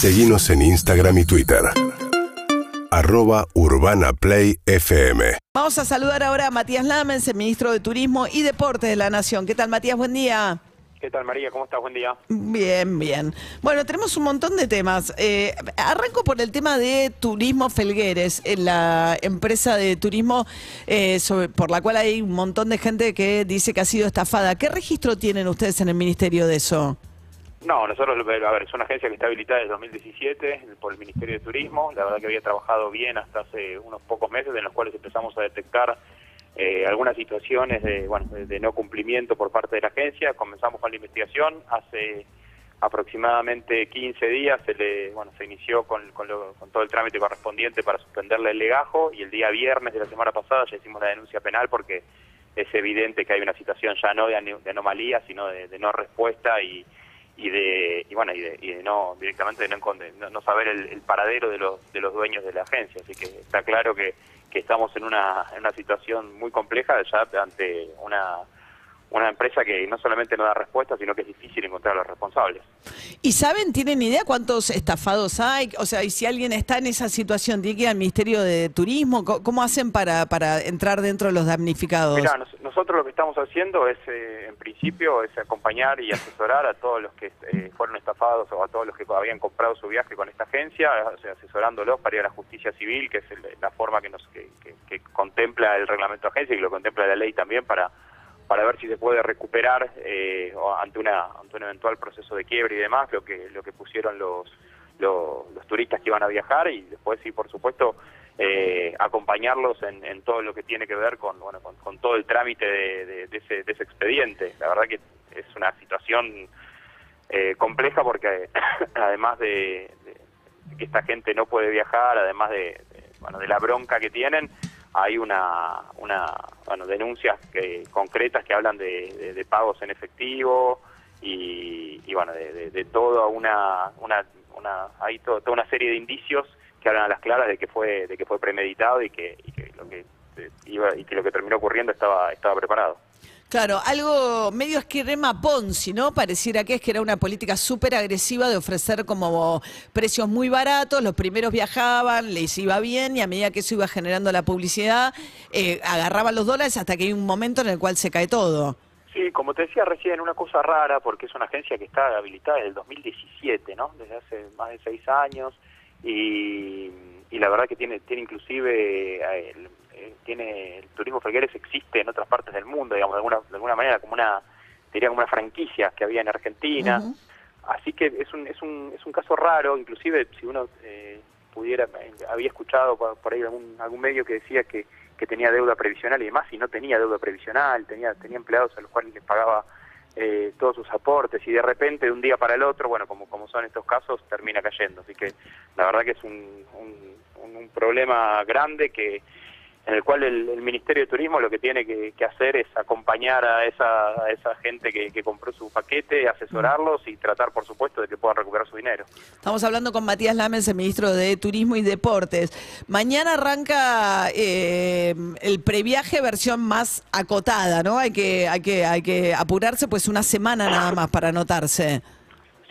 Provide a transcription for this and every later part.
Seguimos en Instagram y Twitter. Arroba Urbana Play FM. Vamos a saludar ahora a Matías Lamens, el ministro de Turismo y Deportes de la Nación. ¿Qué tal, Matías? Buen día. ¿Qué tal, María? ¿Cómo estás? Buen día. Bien, bien. Bueno, tenemos un montón de temas. Eh, arranco por el tema de Turismo Felgueres, en la empresa de turismo eh, sobre- por la cual hay un montón de gente que dice que ha sido estafada. ¿Qué registro tienen ustedes en el ministerio de eso? No, nosotros, a ver, es una agencia que está habilitada desde 2017 por el Ministerio de Turismo. La verdad que había trabajado bien hasta hace unos pocos meses, en los cuales empezamos a detectar eh, algunas situaciones de, bueno, de, no cumplimiento por parte de la agencia. Comenzamos con la investigación. Hace aproximadamente 15 días se le, bueno, se inició con, con, lo- con todo el trámite correspondiente para suspenderle el legajo y el día viernes de la semana pasada ya hicimos la denuncia penal porque es evidente que hay una situación ya no de, de anomalía, sino de, de no respuesta y, y de y bueno y de, y de no directamente de no, saber el, el paradero de los de los dueños de la agencia. Así que está claro que, que estamos en una en una situación muy compleja ya ante una una empresa que no solamente no da respuesta sino que es difícil encontrar a los responsables ¿Y saben, tienen idea cuántos estafados hay? O sea, y si alguien está en esa situación, tiene que ir al Ministerio de Turismo, ¿Cómo- ¿cómo hacen para, para entrar dentro de los damnificados? Mirá, nos- nosotros lo que estamos haciendo es, eh, en principio, es acompañar y asesorar a todos los que eh, fueron estafados o a todos los que habían comprado su viaje con esta agencia, asesorándolos para ir a la justicia civil, que es el- la forma que nos que, que- que contempla el reglamento de agencia y que lo contempla la ley también para para ver si se puede recuperar eh, ante una ante un eventual proceso de quiebre y demás lo que lo que pusieron los los, los turistas que iban a viajar y después sí por supuesto eh, acompañarlos en, en todo lo que tiene que ver con bueno con, con todo el trámite de, de- ese, de ese expediente. La verdad que es una situación eh, compleja porque además de, que esta gente no puede viajar además de, de, bueno de la bronca que tienen hay una, una bueno, denuncias que, concretas que hablan de, pagos en efectivo y, y, bueno, de, de, de toda una, una, una hay to- toda una serie de indicios que hablan a las claras de que fue de que fue premeditado y que, y que lo que eh, iba y que lo que terminó ocurriendo estaba estaba preparado. Claro, algo medio esquema Ponzi, ¿no? Pareciera que es que era una política súper agresiva de ofrecer como precios muy baratos, los primeros viajaban, les iba bien y a medida que eso iba generando la publicidad, eh, agarraban los dólares hasta que hay un momento en el cual se cae todo. Sí, como te decía recién, una cosa rara, porque es una agencia que está habilitada desde el 2017, ¿no? Desde hace más de seis años, y, y la verdad que tiene, tiene inclusive, eh, el- eh, tiene, el turismo Felgueres existe en otras partes del mundo, digamos, de alguna, de alguna manera, como una, diría como una franquicia que había en Argentina. Así que es un, es un, es un caso raro, inclusive si uno eh, pudiera, eh, había escuchado por, por ahí algún, algún medio que decía que, que tenía deuda previsional y demás, y no tenía deuda previsional, tenía, tenía empleados a los cuales les pagaba eh, todos sus aportes y de repente de un día para el otro, bueno, como, como son estos casos, termina cayendo. Así que la verdad que es un, un- un problema grande que en el cual el, Ministerio de Turismo lo que tiene que, hacer es acompañar a esa, gente que, compró su paquete, asesorarlos y tratar, por supuesto, de que puedan recuperar su dinero. Estamos hablando con Matías Lamens, el ministro de Turismo y Deportes. Mañana arranca eh, el previaje versión más acotada, ¿no? Hay que, hay que, hay que apurarse, pues una semana nada más para anotarse.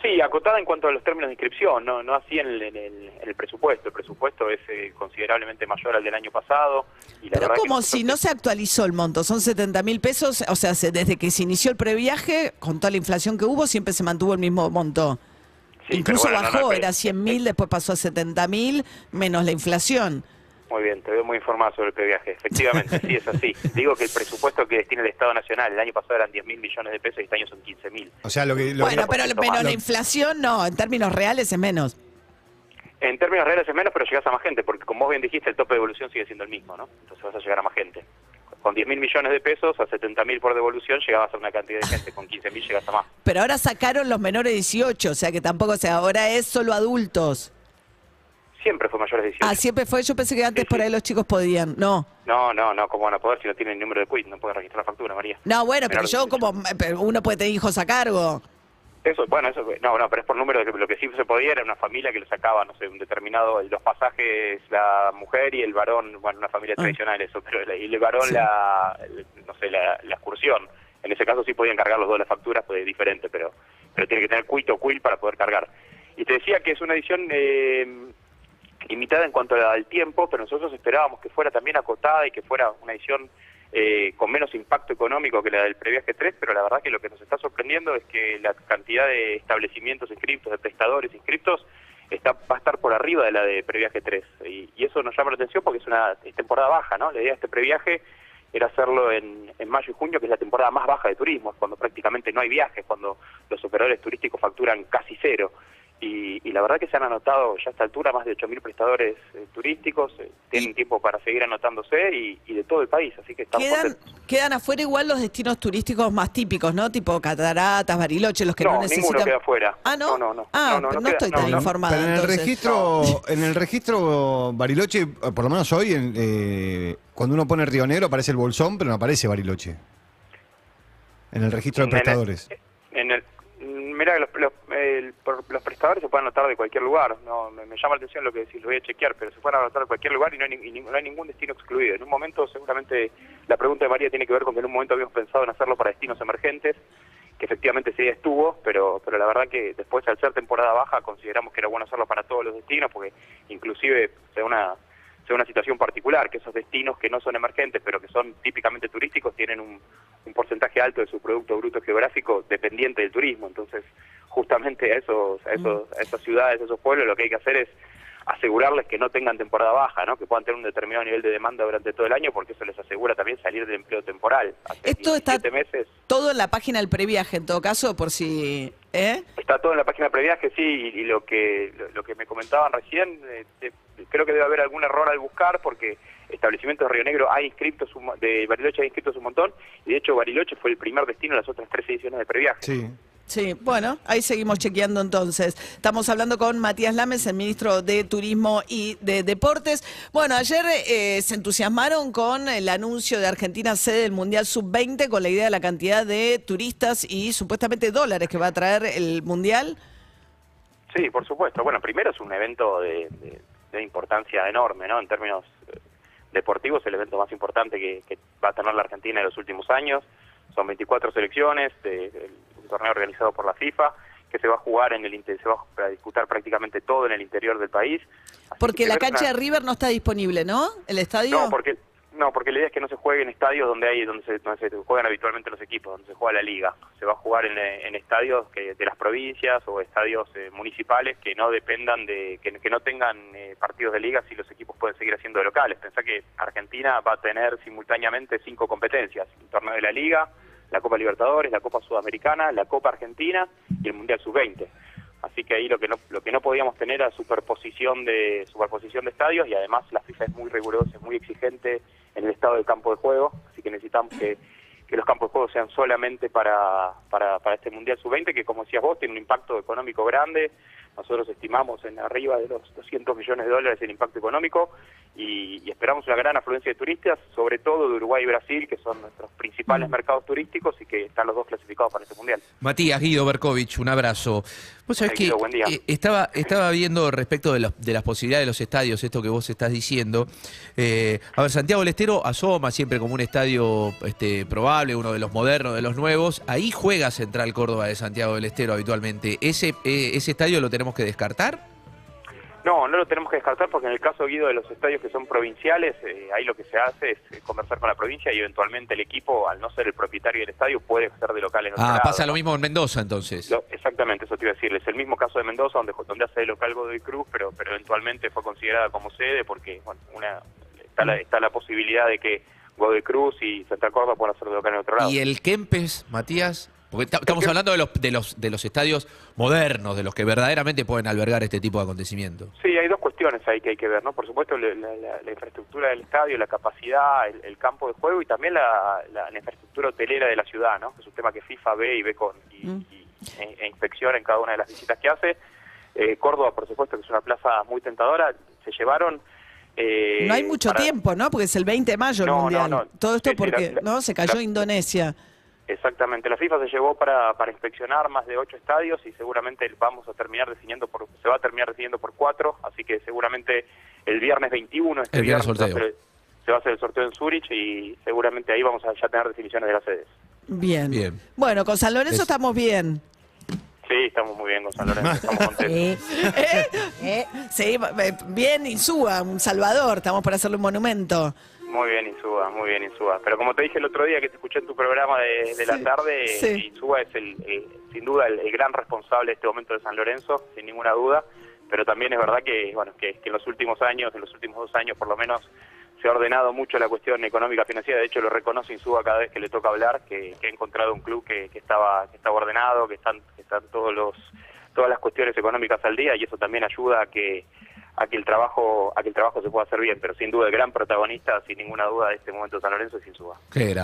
Sí, acotada en cuanto a los términos de inscripción, no, no así en el, en el- en el presupuesto. El presupuesto es eh, considerablemente mayor al del año pasado. Y la Pero como nosotros- si no se actualizó el monto, son 70 mil pesos, o sea, se- desde que se inició el previaje, con toda la inflación que hubo, siempre se mantuvo el mismo monto. Sí, Incluso bueno, bajó, no, era 100 mil, después pasó a 70 mil, menos la inflación. Muy bien, te veo muy informado sobre el previaje. Efectivamente, sí es así. Digo que el presupuesto que destina el Estado Nacional el año pasado eran 10 mil millones de pesos y este año son 15 mil. O sea, lo que... lo Bueno, que- pero más. la inflación no, en términos reales es menos. En términos reales es menos, pero llegas a más gente, porque como vos bien dijiste, el tope de devolución sigue siendo el mismo, ¿no? Entonces vas a llegar a más gente. Con 10 mil millones de pesos, a 70 mil por devolución, llegabas a una cantidad de gente. Con 15 mil llegas a más. Pero ahora sacaron los menores de 18, o sea que tampoco, o sea, ahora es solo adultos. Siempre fue mayores de 18. Ah, siempre fue, yo pensé que antes Sí, por sí. ahí los chicos podían. No. No, no, no, ¿cómo van a poder si no tienen el número de quit? No pueden registrar la factura, María. No, bueno, pero Menor yo 18. como, pero uno puede tener hijos a cargo. Eso, bueno, eso, no, no, pero es por número de que lo que sí se podía era una familia que le sacaba, no sé, un determinado, los pasajes, la mujer y el varón, bueno, una familia Ah. tradicional eso, pero el, y el varón Sí. la, el- no sé, la, la excursión. En ese caso sí podían cargar los dos las facturas, pues es diferente, pero pero tiene que tener cuito o quill para poder cargar. Y te decía que es una edición eh, limitada en cuanto al tiempo, pero nosotros esperábamos que fuera también acotada y que fuera una edición eh, con menos impacto económico que la del previaje 3, pero la verdad que lo que nos está sorprendiendo es que la cantidad de establecimientos inscriptos, de prestadores inscriptos, está, va a estar por arriba de la de previaje 3. Y, eso nos llama la atención porque es una temporada baja, ¿no? La idea de este previaje era hacerlo en, en mayo y junio, que es la temporada más baja de turismo, cuando prácticamente no hay viajes, cuando los operadores turísticos facturan casi cero. Y, y la verdad que se han anotado ya a esta altura más de 8.000 prestadores eh, turísticos, eh, tienen tiempo para seguir anotándose y, y de todo el país, así que estamos Quedan, contentos. quedan afuera igual los destinos turísticos más típicos, ¿no? Tipo cataratas, Bariloche, los que no, No, necesitan. ninguno queda afuera. Ah, ¿no? No, no, no. Ah, No, no, estoy tan no. informada. Pero en el entonces. registro, en el registro Bariloche, por lo menos hoy, en, eh, cuando uno pone Río Negro aparece el Bolsón, pero no aparece Bariloche. En el registro de En el- prestadores. En el, mira, los, los, el- los prestadores se pueden anotar de cualquier lugar. No, me, llama la atención lo que decís, lo voy a chequear, pero se pueden anotar de cualquier lugar y no hay, y no hay ningún destino excluido. En un momento, seguramente, la pregunta de María tiene que ver con que en un momento habíamos pensado en hacerlo para destinos emergentes, que efectivamente día estuvo, pero, pero la verdad que después, al ser temporada baja, consideramos que era bueno hacerlo para todos los destinos, porque inclusive se da una sea una situación particular, que esos destinos que no son emergentes, pero que son típicamente turísticos, tienen un, un porcentaje alto de su Producto Bruto Geográfico dependiente del turismo. Entonces, justamente a, esos, a, esos, a esas ciudades, a esos pueblos, lo que hay que hacer es asegurarles que no tengan temporada baja, ¿no? que puedan tener un determinado nivel de demanda durante todo el año, porque eso les asegura también salir del empleo temporal. Hace Esto está- 17 meses Todo en la página del previaje, en todo caso, por si. ¿Eh? Está todo en la página de previaje, sí, y, y lo que lo, lo que me comentaban recién, eh, eh, creo que debe haber algún error al buscar, porque establecimientos de Río Negro hay mo- de Bariloche hay inscritos un montón, y de hecho Bariloche fue el primer destino en las otras tres ediciones de previaje. Sí. Sí, bueno, ahí seguimos chequeando entonces. Estamos hablando con Matías Lames, el ministro de Turismo y de Deportes. Bueno, ayer eh, se entusiasmaron con el anuncio de Argentina sede del Mundial Sub-20 con la idea de la cantidad de turistas y supuestamente dólares que va a traer el Mundial. Sí, por supuesto. Bueno, primero es un evento de, importancia enorme, ¿no? En términos eh, deportivos, el evento más importante que, que va a tener la Argentina en los últimos años. Son 24 selecciones, de- de- un torneo organizado por la FIFA, que se va a jugar en el se va a disputar prácticamente todo en el interior del país. Así Porque que la cancha una- de River no está disponible, ¿no? El estadio. No, porque no, porque la idea es que no se juegue en estadios donde hay donde se, donde se juegan habitualmente los equipos, donde se juega la liga. Se va a jugar en, en estadios que, de las provincias o estadios eh, municipales que no dependan de que, que no tengan eh, partidos de liga si los equipos pueden seguir haciendo de locales. Pensá que Argentina va a tener simultáneamente cinco competencias: el torneo de la liga, la Copa Libertadores, la Copa Sudamericana, la Copa Argentina y el Mundial Sub-20. Así que ahí lo que no lo que no podíamos tener era superposición de superposición de estadios y además la FIFA es muy rigurosa, es muy exigente en el estado del campo de juego, así que necesitamos que, que los campos de juego sean solamente para, para, para este Mundial Sub-20, que como decías vos, tiene un impacto económico grande, nosotros estimamos en arriba de los 200 millones de dólares el impacto económico y, y esperamos una gran afluencia de turistas, sobre todo de Uruguay y Brasil, que son nuestros principales mercados turísticos y que están los dos clasificados para este Mundial. Matías Guido Berkovich, un abrazo. Vos sabés que Guido, buen día. eh, estaba, estaba viendo respecto de, los- de las posibilidades de los estadios, esto que vos estás diciendo. Eh, a ver, Santiago del Estero asoma siempre como un estadio este, probable, uno de los modernos, de los nuevos. Ahí juega Central Córdoba de Santiago del Estero habitualmente. ¿Ese, eh, ese estadio lo tenemos que descartar? No, no lo tenemos que descartar porque en el caso Guido de los estadios que son provinciales, eh, ahí lo que se hace es eh, conversar con la provincia y eventualmente el equipo, al no ser el propietario del estadio, puede ser de local en otro Ah, lado, pasa ¿no? lo mismo en Mendoza entonces. Lo- exactamente, eso te iba a decir. Es el mismo caso de Mendoza, donde, donde hace de local Godoy Cruz, pero, pero eventualmente fue considerada como sede porque bueno, una, está, la, está la posibilidad de que Godoy Cruz y Santa Córdoba puedan hacer de local en otro lado. ¿Y el Kempes, Matías? Porque ta- estamos hablando de los, de, los, de los estadios modernos, de los que verdaderamente pueden albergar este tipo de acontecimientos. Sí, hay dos cuestiones ahí que hay que ver, ¿no? Por supuesto, la, la- la- la infraestructura del estadio, la capacidad, el, el campo de juego y también la, la- la infraestructura hotelera de la ciudad, ¿no? Es un tema que FIFA ve y ve con y, Mm. y- e, e inspecciona en cada una de las visitas que hace. Eh, Córdoba, por supuesto, que es una plaza muy tentadora. Se llevaron... eh, no hay mucho para- tiempo, ¿no? Porque es el 20 de mayo el No, Mundial. no. Todo esto porque, ¿no? Se cayó la- Indonesia. Exactamente, la FIFA se llevó para, para inspeccionar más de ocho estadios y seguramente vamos a terminar definiendo por, se va a terminar definiendo por cuatro, así que seguramente el viernes 21, este El viernes viernes, se va a hacer- se va a hacer el sorteo en Zurich y seguramente ahí vamos a ya tener definiciones de las sedes. Bien. Bien. Bueno, con San Lorenzo Es- estamos bien. Sí, estamos muy bien con San Lorenzo, estamos contentos. ¿Eh? Sí, eh, bien Insúa, un Salvador, estamos por hacerle un monumento. Muy bien, Insúa, muy bien, Insúa. Pero como te dije el otro día que te escuché en tu programa de, de la tarde, sí. Insúa es el, el- sin duda el, el gran responsable de este momento de San Lorenzo, sin ninguna duda. Pero también es verdad que, bueno, que, que en los últimos años, en los últimos dos años por lo menos, se ha ordenado mucho la cuestión económica financiera. De hecho, lo reconoce Insúa cada vez que le toca hablar, que, que ha encontrado un club que, que estaba que estaba ordenado, que están que están todos los todas las cuestiones económicas al día y eso también ayuda a que a que el trabajo a que el trabajo se pueda hacer bien. Pero sin duda el gran protagonista, sin ninguna duda, de este momento San Lorenzo es Insúa. Qué.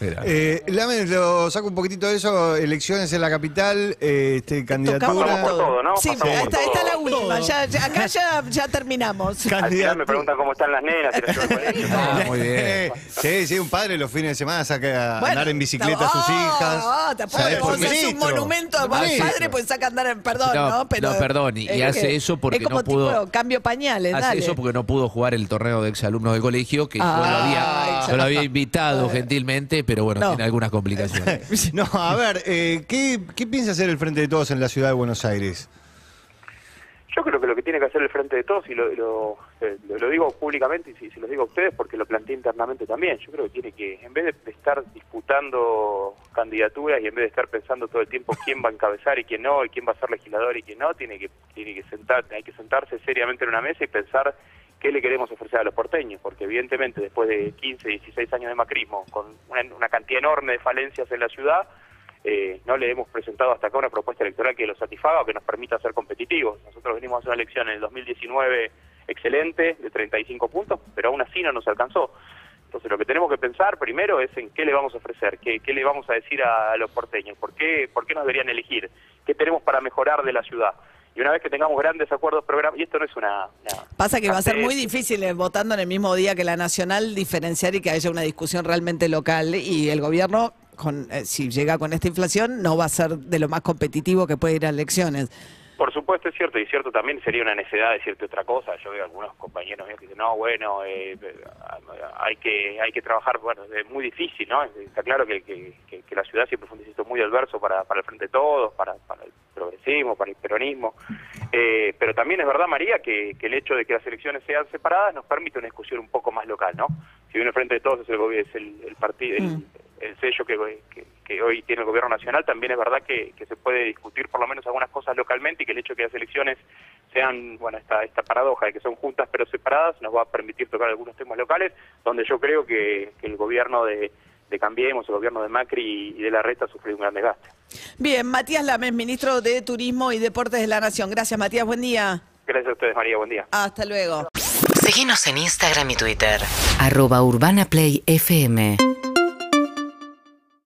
Eh, lo saco un poquito de eso. Elecciones en la capital, eh, este, candidatura. Por todo, ¿no? Sí, Pasamos por esta, esta es la última, ya, ya- acá ya, ya terminamos. Al final me preguntan cómo están las nenas, si las llevo al colegio. Ah, muy bien. Eh, Sí, sí, un padre los fines de semana saca a Bueno, andar en bicicleta a sus oh, hijas. oh, tampoco vos Por haces un monumento a Por más ministro. padre, pues saca a andar en perdón, ¿no? No, no, perdón, y- hace que- eso porque es como no pudo- tipo cambio pañales, Hace dale. eso porque no pudo jugar el torneo de exalumnos del colegio, que yo, Ay, lo había, ya yo lo había invitado gentilmente, pero bueno, No. tiene algunas complicaciones. No, a ver, eh, ¿qué, ¿qué piensa hacer el Frente de Todos en la ciudad de Buenos Aires? Yo creo que lo que tiene que hacer el Frente de Todos, y lo, lo, eh, lo- lo digo públicamente y si, si lo digo a ustedes porque lo planteé internamente también, yo creo que tiene que, en vez de, de estar disputando candidaturas y en vez de estar pensando todo el tiempo quién va a encabezar y quién no, y quién va a ser legislador y quién no, tiene que, tiene que sentar, hay que sentarse seriamente en una mesa y pensar qué le queremos ofrecer a los porteños, porque evidentemente después de 15, 16 años de macrismo, con una, una cantidad enorme de falencias en la ciudad, eh, no le hemos presentado hasta acá una propuesta electoral que lo satisfaga o que nos permita ser competitivos. Nosotros venimos a hacer una elección en el 2019 excelente, de 35 puntos, pero aún así no nos alcanzó. Entonces lo que tenemos que pensar primero es en qué le vamos a ofrecer, qué, qué le vamos a decir a, a los porteños, por qué, por qué nos deberían elegir, qué tenemos para mejorar de la ciudad. Y una vez que tengamos grandes acuerdos, programas, y esto no es una... una- Pasa que va a ser muy difícil eh, votando en el mismo día que la nacional diferenciar y que haya una discusión realmente local y el gobierno con eh, si llega con esta inflación no va a ser de lo más competitivo que puede ir a elecciones. Por supuesto es cierto, y cierto también sería una necesidad decirte otra cosa. Yo veo algunos compañeros míos que dicen, no, bueno, eh, hay que hay que trabajar, bueno, es muy difícil, ¿no? Está claro que, que, la ciudad siempre fue un distrito muy adverso para, para el Frente de Todos, para, para el progresismo, para el peronismo. Eh, pero también es verdad, María, que, que el hecho de que las elecciones sean separadas nos permite una discusión un poco más local, ¿no? Si bien el Frente de Todos es el, es el, el partido, el, Mm. el sello que, que- hoy tiene el gobierno nacional, también es verdad que, que se puede discutir por lo menos algunas cosas localmente y que el hecho de que las elecciones sean, bueno, esta, esta paradoja de que son juntas pero separadas nos va a permitir tocar algunos temas locales, donde yo creo que, que el gobierno de, de Cambiemos, el gobierno de Macri y de la Reta ha sufrido un gran desgaste. Bien, Matías Lames, ministro de Turismo y Deportes de la Nación. Gracias, Matías. Buen día. Gracias a ustedes, María. Buen día. Hasta luego. Seguinos en Instagram y Twitter. Arroba Urbana Play FM